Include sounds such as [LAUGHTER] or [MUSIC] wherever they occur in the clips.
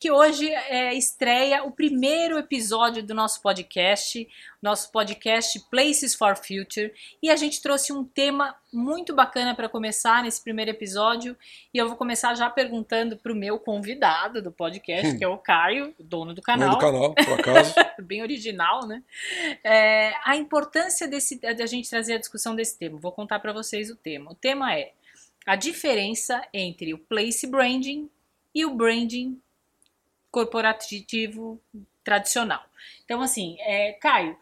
que hoje é, estreia o primeiro episódio do nosso podcast, nosso podcast Places for Future, e a gente trouxe um tema muito bacana para começar nesse primeiro episódio, e eu vou começar já perguntando para o meu convidado do podcast, que é o [LAUGHS] Caio, dono do canal. Dono do canal, por acaso. [LAUGHS] Bem original, né? É, a importância desse, da gente trazer a discussão desse tema. Vou contar para vocês o tema. O tema é a diferença entre o place branding e o branding corporativo tradicional. Então, assim, é, Caio,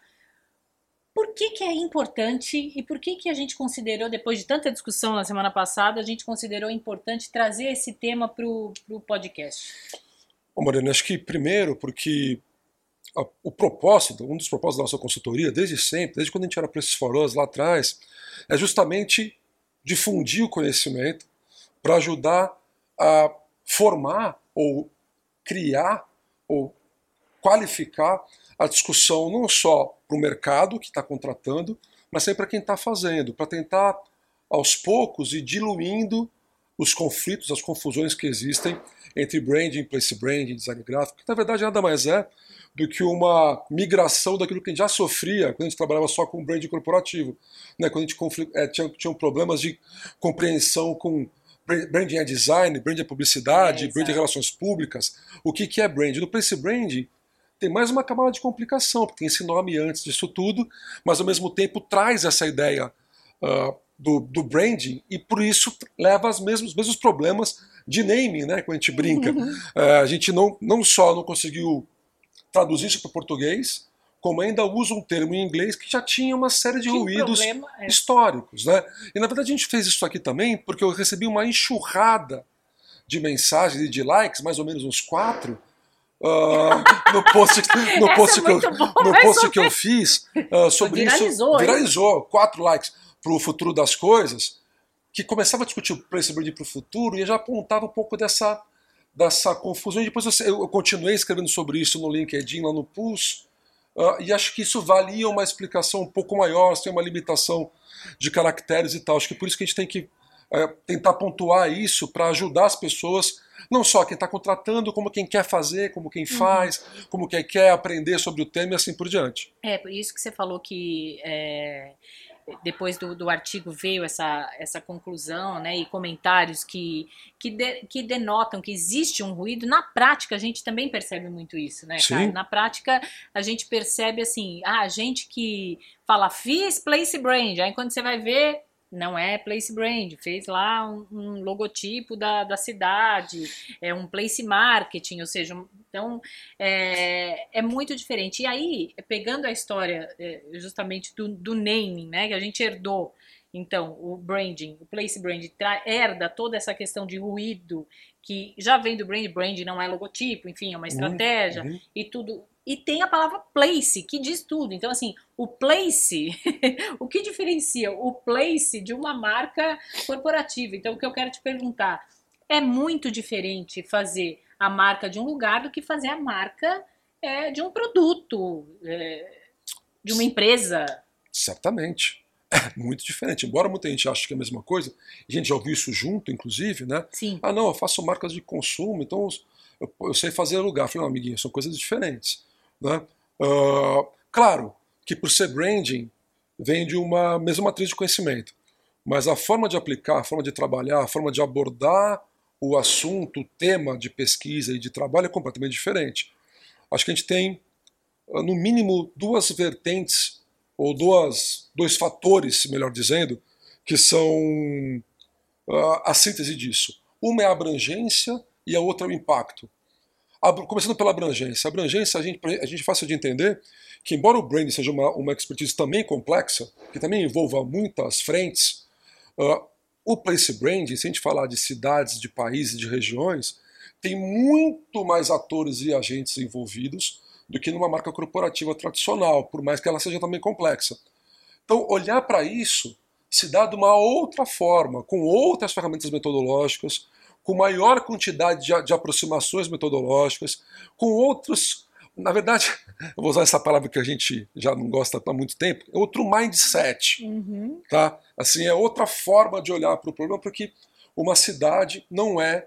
por que, que é importante e por que, que a gente considerou, depois de tanta discussão na semana passada, a gente considerou importante trazer esse tema para o podcast? Bom, Mariana, acho que primeiro porque a, o propósito, um dos propósitos da nossa consultoria, desde sempre, desde quando a gente era Preços for Us lá atrás, é justamente difundir o conhecimento para ajudar a formar ou criar ou qualificar a discussão não só para o mercado que está contratando, mas também para quem está fazendo, para tentar aos poucos ir diluindo os conflitos, as confusões que existem entre branding, place branding, design gráfico, que na verdade nada mais é do que uma migração daquilo que a gente já sofria quando a gente trabalhava só com branding corporativo, né? quando a gente é, tinha, tinha problemas de compreensão com branding é design, branding é publicidade, é, branding é relações públicas. O que, que é branding? No Place Branding tem mais uma camada de complicação, porque tem esse nome antes disso tudo, mas ao mesmo tempo traz essa ideia uh, do, do, branding e por isso leva aos mesmos, mesmos problemas de naming, né, quando a gente brinca. Uhum. Uh, a gente não, não só não conseguiu traduzir isso para o português, como ainda usa um termo em inglês que já tinha uma série de que ruídos é. históricos. Né? E na verdade a gente fez isso aqui também porque eu recebi uma enxurrada de mensagens e de likes, mais ou menos uns quatro, uh, no post, no post, é que, eu, no post que eu fiz uh, sobre viralizou, isso. Viralizou, quatro likes para o futuro das coisas, que começava a discutir o preço para o futuro e já apontava um pouco dessa, dessa confusão. E depois eu, eu continuei escrevendo sobre isso no LinkedIn, lá no Pulse, Uh, e acho que isso valia uma explicação um pouco maior, sem uma limitação de caracteres e tal. Acho que por isso que a gente tem que uh, tentar pontuar isso para ajudar as pessoas, não só quem está contratando, como quem quer fazer, como quem uhum. faz, uhum. como quem quer aprender sobre o tema e assim por diante. É, por isso que você falou que é, depois do, do artigo veio essa, essa conclusão, né, e comentários que, que, de, que denotam que existe um ruído. Na prática, a gente também percebe muito isso, né, cara? Na prática, a gente percebe assim, ah, a gente que fala, fiz place brand, aí quando você vai ver, não é place brand, fez lá um, um, logotipo da, da cidade, é um place marketing, ou seja, então é, é muito diferente. E aí, pegando a história é, justamente do, do naming, né, que a gente herdou, então, o branding, o place brand herda toda essa questão de ruído que já vem do brand, brand não é logotipo, enfim, é uma estratégia uhum. e tudo e tem a palavra place, que diz tudo. Então, assim, o place, [LAUGHS] o que diferencia o place de uma marca corporativa? Então, o que eu quero te perguntar, é muito diferente fazer a marca de um lugar do que fazer a marca é, de um produto, é, de uma empresa. Certamente. É muito diferente. Embora muita gente ache que é a mesma coisa, a gente já ouviu isso junto, inclusive, né? Sim. Ah, não, eu faço marcas de consumo, então eu, eu sei fazer lugar. Eu falei, não, amiguinho, são coisas diferentes. Né? Uh, claro que por ser branding vem de uma mesma matriz de conhecimento, mas a forma de aplicar, a forma de trabalhar, a forma de abordar o assunto, o tema de pesquisa e de trabalho é completamente diferente. Acho que a gente tem, ah, no mínimo, duas vertentes, ou duas, dois fatores, melhor dizendo, que são uh, a síntese disso. Uma é a abrangência e a outra é o impacto. Começando pela abrangência. A abrangência, a gente, a gente é fácil de entender que, embora o branding seja uma, uma expertise também complexa, que também envolva muitas frentes, uh, o place branding, se a gente falar de cidades, de países, de regiões, tem muito mais atores e agentes envolvidos do que numa marca corporativa tradicional, por mais que ela seja também complexa. Então, olhar para isso se dá de uma outra forma, com outras ferramentas metodológicas, com maior quantidade de, de aproximações metodológicas, com outros. Na verdade, [LAUGHS] eu vou usar essa palavra que a gente já não gosta há muito tempo, é outro mindset. Uhum. Tá? Assim, é outra forma de olhar para o problema, porque uma cidade não é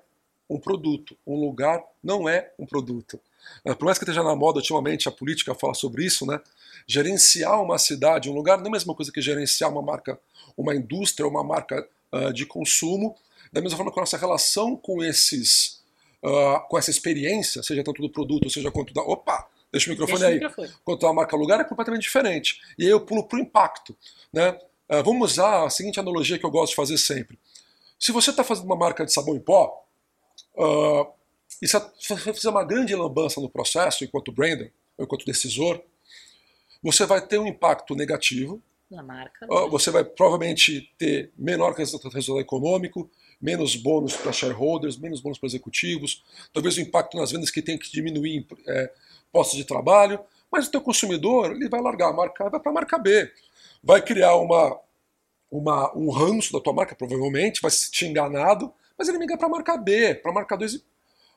um produto. Um lugar não é um produto. É, por mais que esteja na moda ultimamente a política fala sobre isso, né? Gerenciar uma cidade, um lugar, não é a mesma coisa que gerenciar uma marca, uma indústria, uma marca uh, de consumo. Da mesma forma que a nossa relação com esses, uh, com essa experiência, seja tanto do produto, seja quanto da. Opa! Deixa o microfone deixa aí. O microfone. Quanto à marca lugar é completamente diferente. E aí eu pulo para o impacto. Né? Uh, vamos usar a seguinte analogia que eu gosto de fazer sempre. Se você está fazendo uma marca de sabão em pó, uh, e se você fizer uma grande lambança no processo, enquanto brander, ou enquanto decisor, você vai ter um impacto negativo. Na marca. Uh, você vai provavelmente ter menor resultado econômico, menos bônus para shareholders, menos bônus para executivos, talvez o impacto nas vendas que tem que diminuir é, postos de trabalho, mas o teu consumidor ele vai largar a marca A vai para a marca B. Vai criar uma, uma, um ranço da tua marca, provavelmente, vai se sentir enganado, mas ele migra para a marca B, para a marca 2 e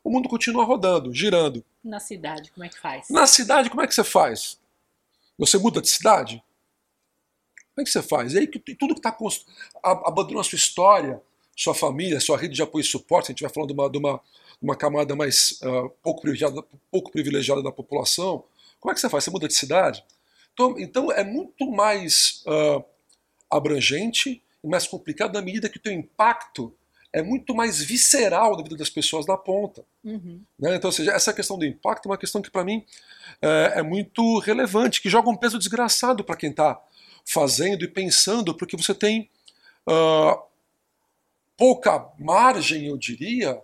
o mundo continua rodando, girando. Na cidade, como é que faz? Na cidade, como é que você faz? Você muda de cidade? Como é que você faz? E aí tudo que está abandonando a sua história, sua família, sua rede de apoio e suporte, a gente vai falando de uma, de uma, uma camada mais uh, pouco, privilegiada, pouco privilegiada da população, como é que você faz? Você muda de cidade? Então, então é muito mais uh, abrangente e mais complicado na medida que o teu impacto é muito mais visceral na vida das pessoas na ponta. Uhum. Né? Então, ou seja, essa questão do impacto é uma questão que para mim é, é, muito relevante, que joga um peso desgraçado para quem está fazendo e pensando, porque você tem uh, pouca margem, eu diria,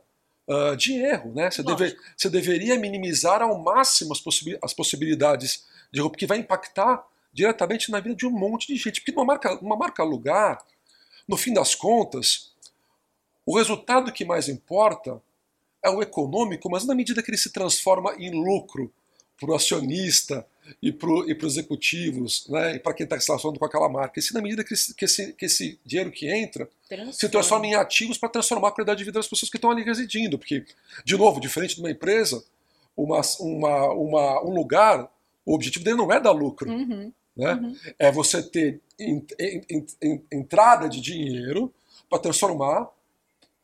uh, de erro. Né? Você, deve, você deveria minimizar ao máximo as, possibi as possibilidades de erro, porque vai impactar diretamente na vida de um monte de gente. Porque uma marca, uma marca lugar, no fim das contas, o resultado que mais importa é o econômico, mas na medida que ele se transforma em lucro para o acionista e para os executivos, né, e para quem está se relacionando com aquela marca. E se na medida que esse, que esse, que esse dinheiro que entra transforma. se transforma em ativos para transformar a qualidade de vida das pessoas que estão ali residindo. Porque, de novo, diferente de uma empresa, uma, uma, uma, um lugar, o objetivo dele não é dar lucro. Uhum. Né? Uhum. É você ter in, in, in, entrada de dinheiro para transformar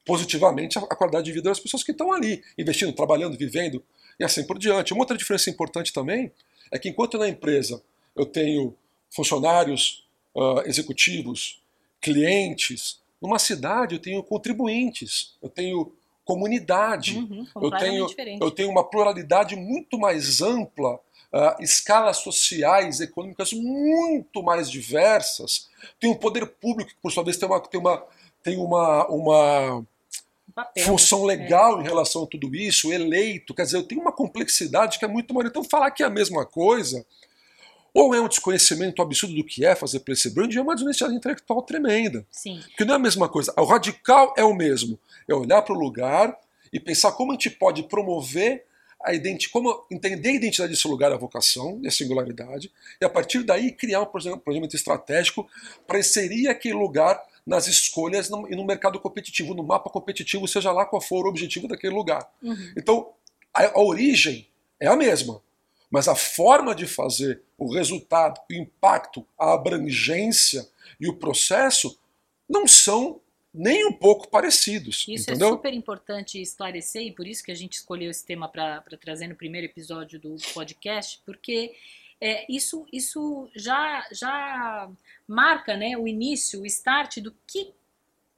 positivamente a qualidade de vida das pessoas que estão ali, investindo, trabalhando, vivendo e assim por diante. Uma outra diferença importante também é que enquanto na empresa eu tenho funcionários uh, executivos, clientes, numa cidade eu tenho contribuintes, eu tenho comunidade, uhum, eu, tenho, eu tenho uma pluralidade muito mais ampla, uh, escalas sociais, econômicas muito mais diversas, tem um poder público que por sua vez tem uma, tem uma, tem uma, uma papel. função né? legal é. em relação a tudo isso, eleito, quer dizer, eu tenho uma complexidade que é muito maior. Então, falar que é a mesma coisa, ou é um desconhecimento absurdo do que é fazer place brand, é uma desonestidade intelectual tremenda. Sim. Porque não é a mesma coisa. O radical é o mesmo. É olhar para o lugar e pensar como a gente pode promover a identidade, como entender a identidade desse lugar, a vocação e a singularidade, e a partir daí criar um projeto estratégico para inserir aquele lugar nas escolhas e no mercado competitivo, no mapa competitivo, seja lá qual for o objetivo daquele lugar. Uhum. Então, a, a origem é a mesma, mas a forma de fazer, o resultado, o impacto, a abrangência e o processo não são nem um pouco parecidos. Isso é entendeu? é super importante esclarecer e por isso que a gente escolheu esse tema para trazer no primeiro episódio do podcast, porque é, isso, isso já, já marca né, o início, o start do que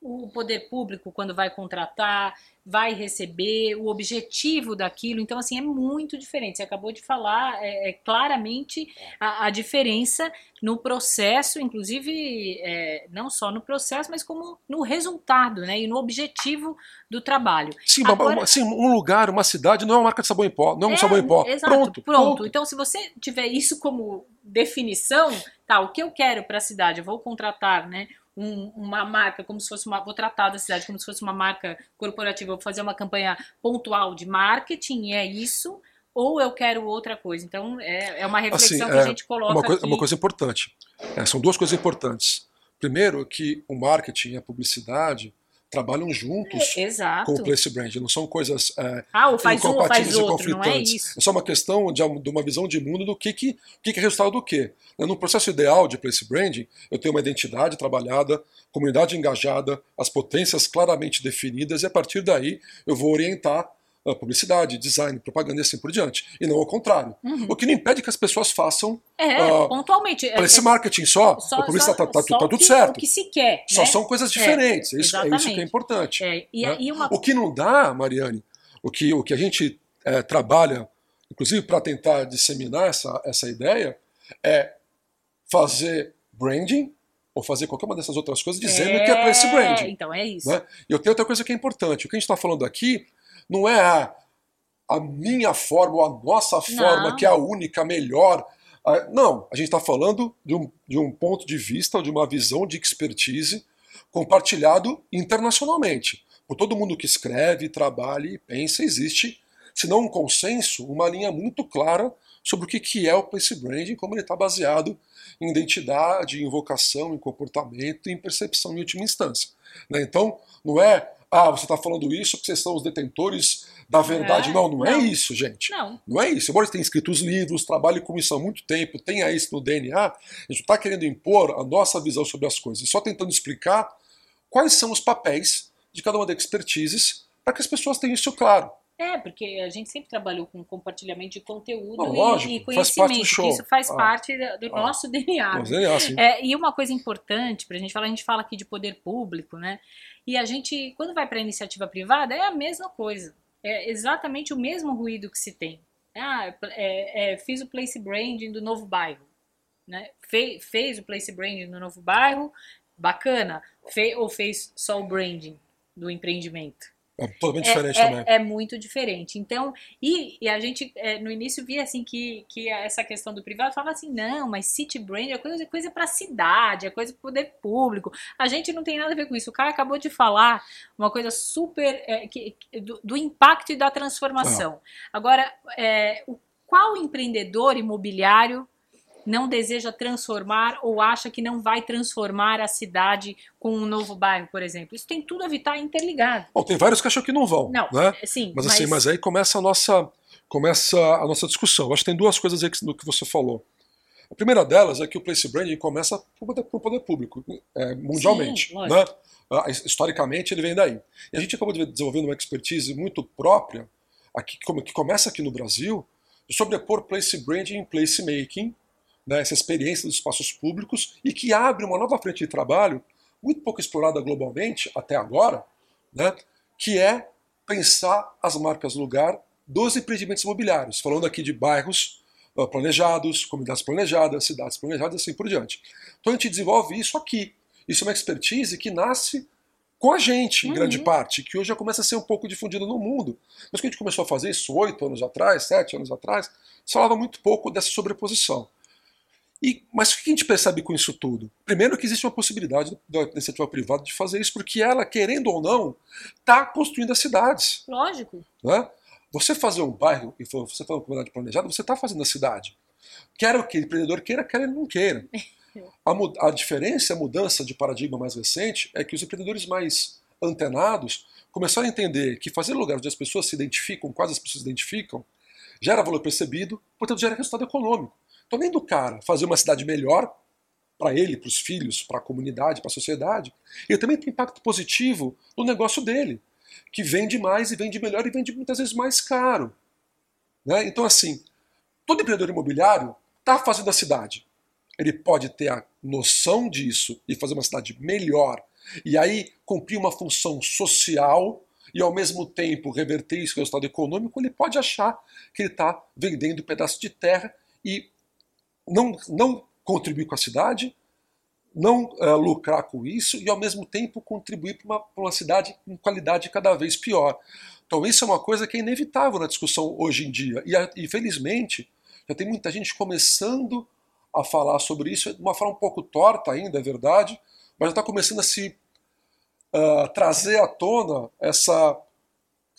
o poder público, quando vai contratar, vai receber, o objetivo daquilo. Então, assim, é muito diferente. Você acabou de falar é, é claramente a, a, diferença no processo, inclusive é, não só no processo, mas como no resultado, né? E no objetivo do trabalho. Sim, Agora, sim um lugar, uma cidade não é uma marca de sabão em pó, não é um é, sabão em pó. Exato, pronto, pronto. Pronto. Então, se você tiver isso como definição, tá, o que eu quero para a cidade? Eu vou contratar, né? Um, uma marca como se fosse uma. Vou tratar da cidade como se fosse uma marca corporativa, vou fazer uma campanha pontual de marketing, é isso, ou eu quero outra coisa. Então, é, é uma reflexão assim, que é, a gente coloca. Uma coisa, aqui. uma coisa importante. É, são duas coisas importantes. Primeiro, que o marketing e a publicidade trabalham juntos É, com o place branding. Não são coisas é, Ah, ou faz um faz incompatíveis e outro, não é conflitantes. isso. É só uma questão de, de uma visão de mundo do que, que, que, que é resultado do quê. No processo ideal de place branding, eu tenho uma identidade trabalhada, comunidade engajada, as potências claramente definidas, e a partir daí eu vou orientar publicidade, design, propaganda e assim por diante. E não ao contrário. O que não impede que as pessoas façam É, ah, pontualmente. É, place é marketing só, só, a publicidade só- tá, tá, o tudo que- certo. O que se quer. Só né? são coisas É, diferentes. É isso, é isso que é importante. É, e, né? e uma O que não dá, Mariane, o que, o que a gente é, trabalha, inclusive para tentar disseminar essa, essa ideia, é fazer branding ou fazer qualquer uma dessas outras coisas dizendo que é place branding. Então, é isso. Né? E eu tenho outra coisa que é importante. O que a gente está falando aqui não é a, a minha forma ou a nossa forma Não. que é a única, a melhor. Ah, Não, a gente está falando de um, de um ponto de vista, de uma visão de expertise compartilhado internacionalmente. Por todo mundo que escreve, trabalha e pensa, existe, se não um consenso, uma linha muito clara sobre o que que é o place branding, como ele está baseado em identidade, em vocação, em comportamento e em percepção em última instância. né? Então, não é, ah, você está falando isso porque vocês são os detentores da verdade. É, não, não, é não. isso, gente. Não. Não é isso. Embora você tenha escrito os livros, trabalhe com isso há muito tempo, tenha isso no DNA, a gente está querendo impor a nossa visão sobre as coisas, só tentando explicar quais são os papéis de cada uma das expertises para que as pessoas tenham isso claro. É, porque a gente sempre trabalhou com compartilhamento de conteúdo Não, e- lógico, e, conhecimento, isso faz Ah. parte do Ah. nosso DNA. Mas é assim. É, e uma coisa importante para a gente falar, a gente fala aqui de poder público, né? E a gente, quando vai para a iniciativa privada, é a mesma coisa. É exatamente o mesmo ruído que se tem. Ah, é, é, fiz o place branding do novo bairro. Né? Fe- fez o place branding do novo bairro, bacana. Fe- ou fez só o branding do empreendimento? É totalmente é, diferente é- também. é muito diferente. Então, e, e a gente é, no início via assim que, que essa questão do privado falava assim, não, mas city brand é coisa, coisa para cidade, é coisa para poder público. A gente não tem nada a ver com isso. O cara acabou de falar uma coisa super é, que- que- do, do impacto e da transformação. Agora, é, o, qual empreendedor imobiliário não deseja transformar ou acha que não vai transformar a cidade com um novo bairro, por exemplo? Isso tem tudo a ver, está interligado. Bom, tem vários que acham que não vão. Não, né? sim, Mas assim, mas aí começa a nossa, começa a nossa discussão. Eu Acho que tem duas coisas aí que- no que você falou. A primeira delas é que o place branding começa o poder, público, é, mundialmente. Sim, né? Historicamente, ele vem daí. E a gente acabou de- desenvolvendo uma expertise muito própria, aqui, que come- que começa aqui no Brasil, de sobrepor place branding e place making, né, essa experiência dos espaços públicos, e que abre uma nova frente de trabalho, muito pouco explorada globalmente até agora, né, que é pensar as marcas lugar dos empreendimentos imobiliários, falando aqui de bairros ah, planejados, comunidades planejadas, cidades planejadas assim por diante. Então a gente desenvolve isso aqui. Isso é uma expertise que nasce com a gente, em Uhum. grande parte, que hoje já começa a ser um pouco difundida no mundo. Mas quando a gente começou a fazer isso oito anos atrás, sete anos atrás, se falava muito pouco dessa sobreposição. E, mas o que a gente percebe com isso tudo? Primeiro que existe uma possibilidade da iniciativa privada de fazer isso, porque ela, querendo ou não, está construindo as cidades. Lógico. Né? Você fazer um bairro e você fazer uma comunidade planejada, você está fazendo a cidade. Quer o que o empreendedor queira, quer ele não queira. [LAUGHS] A, a diferença, a mudança de paradigma mais recente é que os empreendedores mais antenados começaram a entender que fazer lugar onde as pessoas se identificam, quase as pessoas se identificam, gera valor percebido, portanto gera resultado econômico. Então, além do cara fazer uma cidade melhor para ele, para os filhos, para a comunidade, para a sociedade, ele também tem impacto positivo no negócio dele, que vende mais e vende melhor e vende muitas vezes mais caro. Né? Então, assim, todo empreendedor imobiliário está fazendo a cidade. Ele pode ter a noção disso e fazer uma cidade melhor, e aí cumprir uma função social e ao mesmo tempo reverter isso em resultado econômico, ele pode achar que ele está vendendo um pedaço de terra e não, não contribuir com a cidade, não eh, lucrar com isso e ao mesmo tempo contribuir para uma, uma cidade com qualidade cada vez pior. Então isso é uma coisa que é inevitável na discussão hoje em dia. E, a- e felizmente já tem muita gente começando a falar sobre isso de uma forma um pouco torta ainda, é verdade, mas já está começando a se ah, trazer à tona essa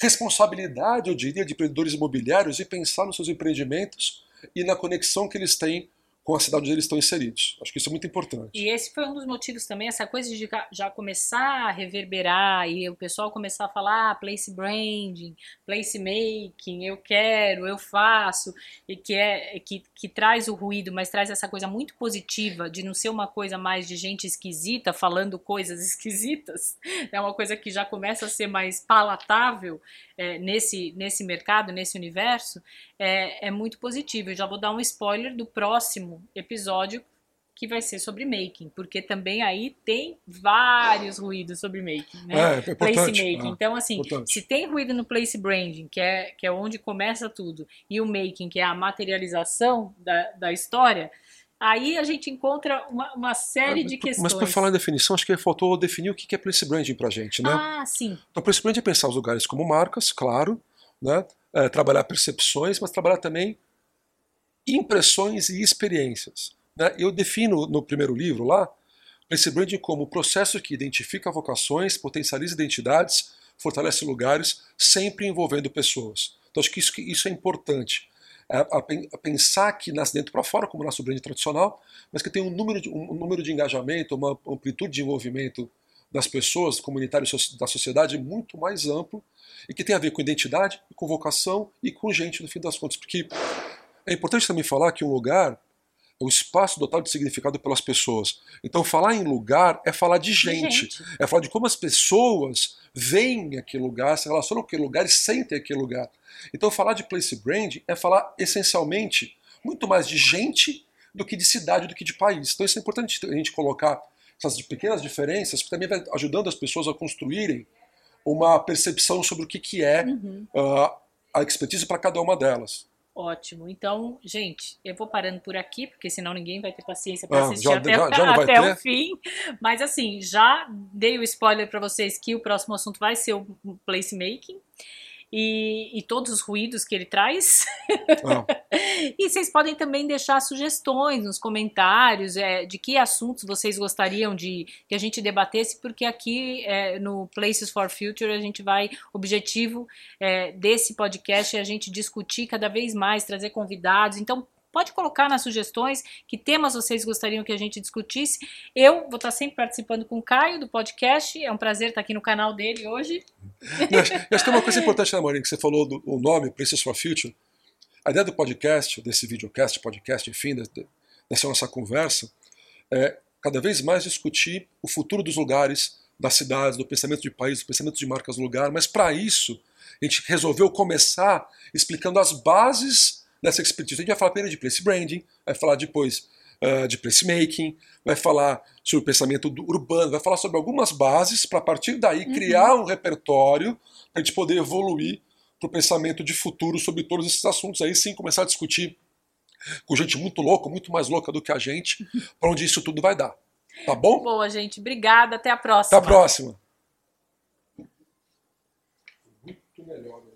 responsabilidade, eu diria, de empreendedores imobiliários e pensar nos seus empreendimentos e na conexão que eles têm com a cidade onde eles estão inseridos. Acho que isso é muito importante. E esse foi um dos motivos também, essa coisa de já começar a reverberar e o pessoal começar a falar ah, place branding, place making, eu quero, eu faço, e que é que, que traz o ruído, mas traz essa coisa muito positiva de não ser uma coisa mais de gente esquisita falando coisas [LAUGHS] esquisitas, é uma coisa que já começa a ser mais palatável é, nesse, nesse mercado, nesse universo, é, é muito positivo. Eu já vou dar um spoiler do próximo episódio que vai ser sobre making, porque também aí tem vários ruídos sobre making, né? É, é place making. Ah, então, assim, importante. se tem ruído no place branding, que é, que é onde começa tudo, e o making, que é a materialização da, da história, aí a gente encontra uma, uma série de questões. Mas para falar em definição, acho que faltou definir o que é place branding para a gente, né? Ah, sim. Então, place branding é pensar os lugares como marcas, claro, né? É, trabalhar percepções, mas trabalhar também impressões e experiências. Né? Eu defino no primeiro livro lá place branding como o processo que identifica vocações, potencializa identidades, fortalece lugares, sempre envolvendo pessoas. Então acho que isso, isso é importante. É, a, a, pensar que nasce dentro para fora, como o brand tradicional, mas que tem um número de, um, um número de engajamento, uma amplitude de envolvimento das pessoas, comunitários da sociedade muito mais amplo e que tem a ver com identidade, com vocação e com gente, no fim das contas. Porque é importante também falar que um lugar é o espaço dotado de significado pelas pessoas. Então, falar em lugar é falar de gente, gente. é falar de como as pessoas veem aquele lugar, se relacionam com aquele lugar e sentem aquele lugar. Então, falar de place brand é falar essencialmente muito mais de gente do que de cidade, do que de país. Então, isso é importante a gente colocar essas pequenas diferenças, porque também vai ajudando as pessoas a construírem uma percepção sobre o que, que é uhum. uh, a expertise para cada uma delas. Ótimo. Então, gente, eu vou parando por aqui, porque senão ninguém vai ter paciência para ah, assistir já, até, já, já [LAUGHS] até o fim. Mas assim, já dei o spoiler para vocês que o próximo assunto vai ser o placemaking e, e todos os ruídos que ele traz. Ah. [LAUGHS] e vocês podem também deixar sugestões nos comentários é, de que assuntos vocês gostariam de que a gente debatesse, porque aqui é, no Places for Future a gente vai, objetivo é, desse podcast é a gente discutir cada vez mais, trazer convidados. Então, Pode colocar nas sugestões que temas vocês gostariam que a gente discutisse. Eu vou estar sempre participando com o Caio do podcast. É um prazer estar aqui no canal dele hoje. Eu acho que é uma coisa importante, né, Marinho, que você falou do o nome, Places for Future. A ideia do podcast, desse videocast, podcast, enfim, dessa nossa conversa, é cada vez mais discutir o futuro dos lugares, das cidades, do pensamento de país, do pensamento de marcas do lugar. Mas para isso, a gente resolveu começar explicando as bases nessa expertise. A gente vai falar primeiro de place branding, vai falar depois uh, de placemaking, vai falar sobre o pensamento urbano, vai falar sobre algumas bases para a partir daí uhum. criar um repertório para a gente poder evoluir para o pensamento de futuro sobre todos esses assuntos. Aí sim começar a discutir com gente muito louca, muito mais louca do que a gente, [LAUGHS] para onde isso tudo vai dar. Tá bom? Boa, gente. Obrigada. Até a próxima. Até a próxima. Muito melhor.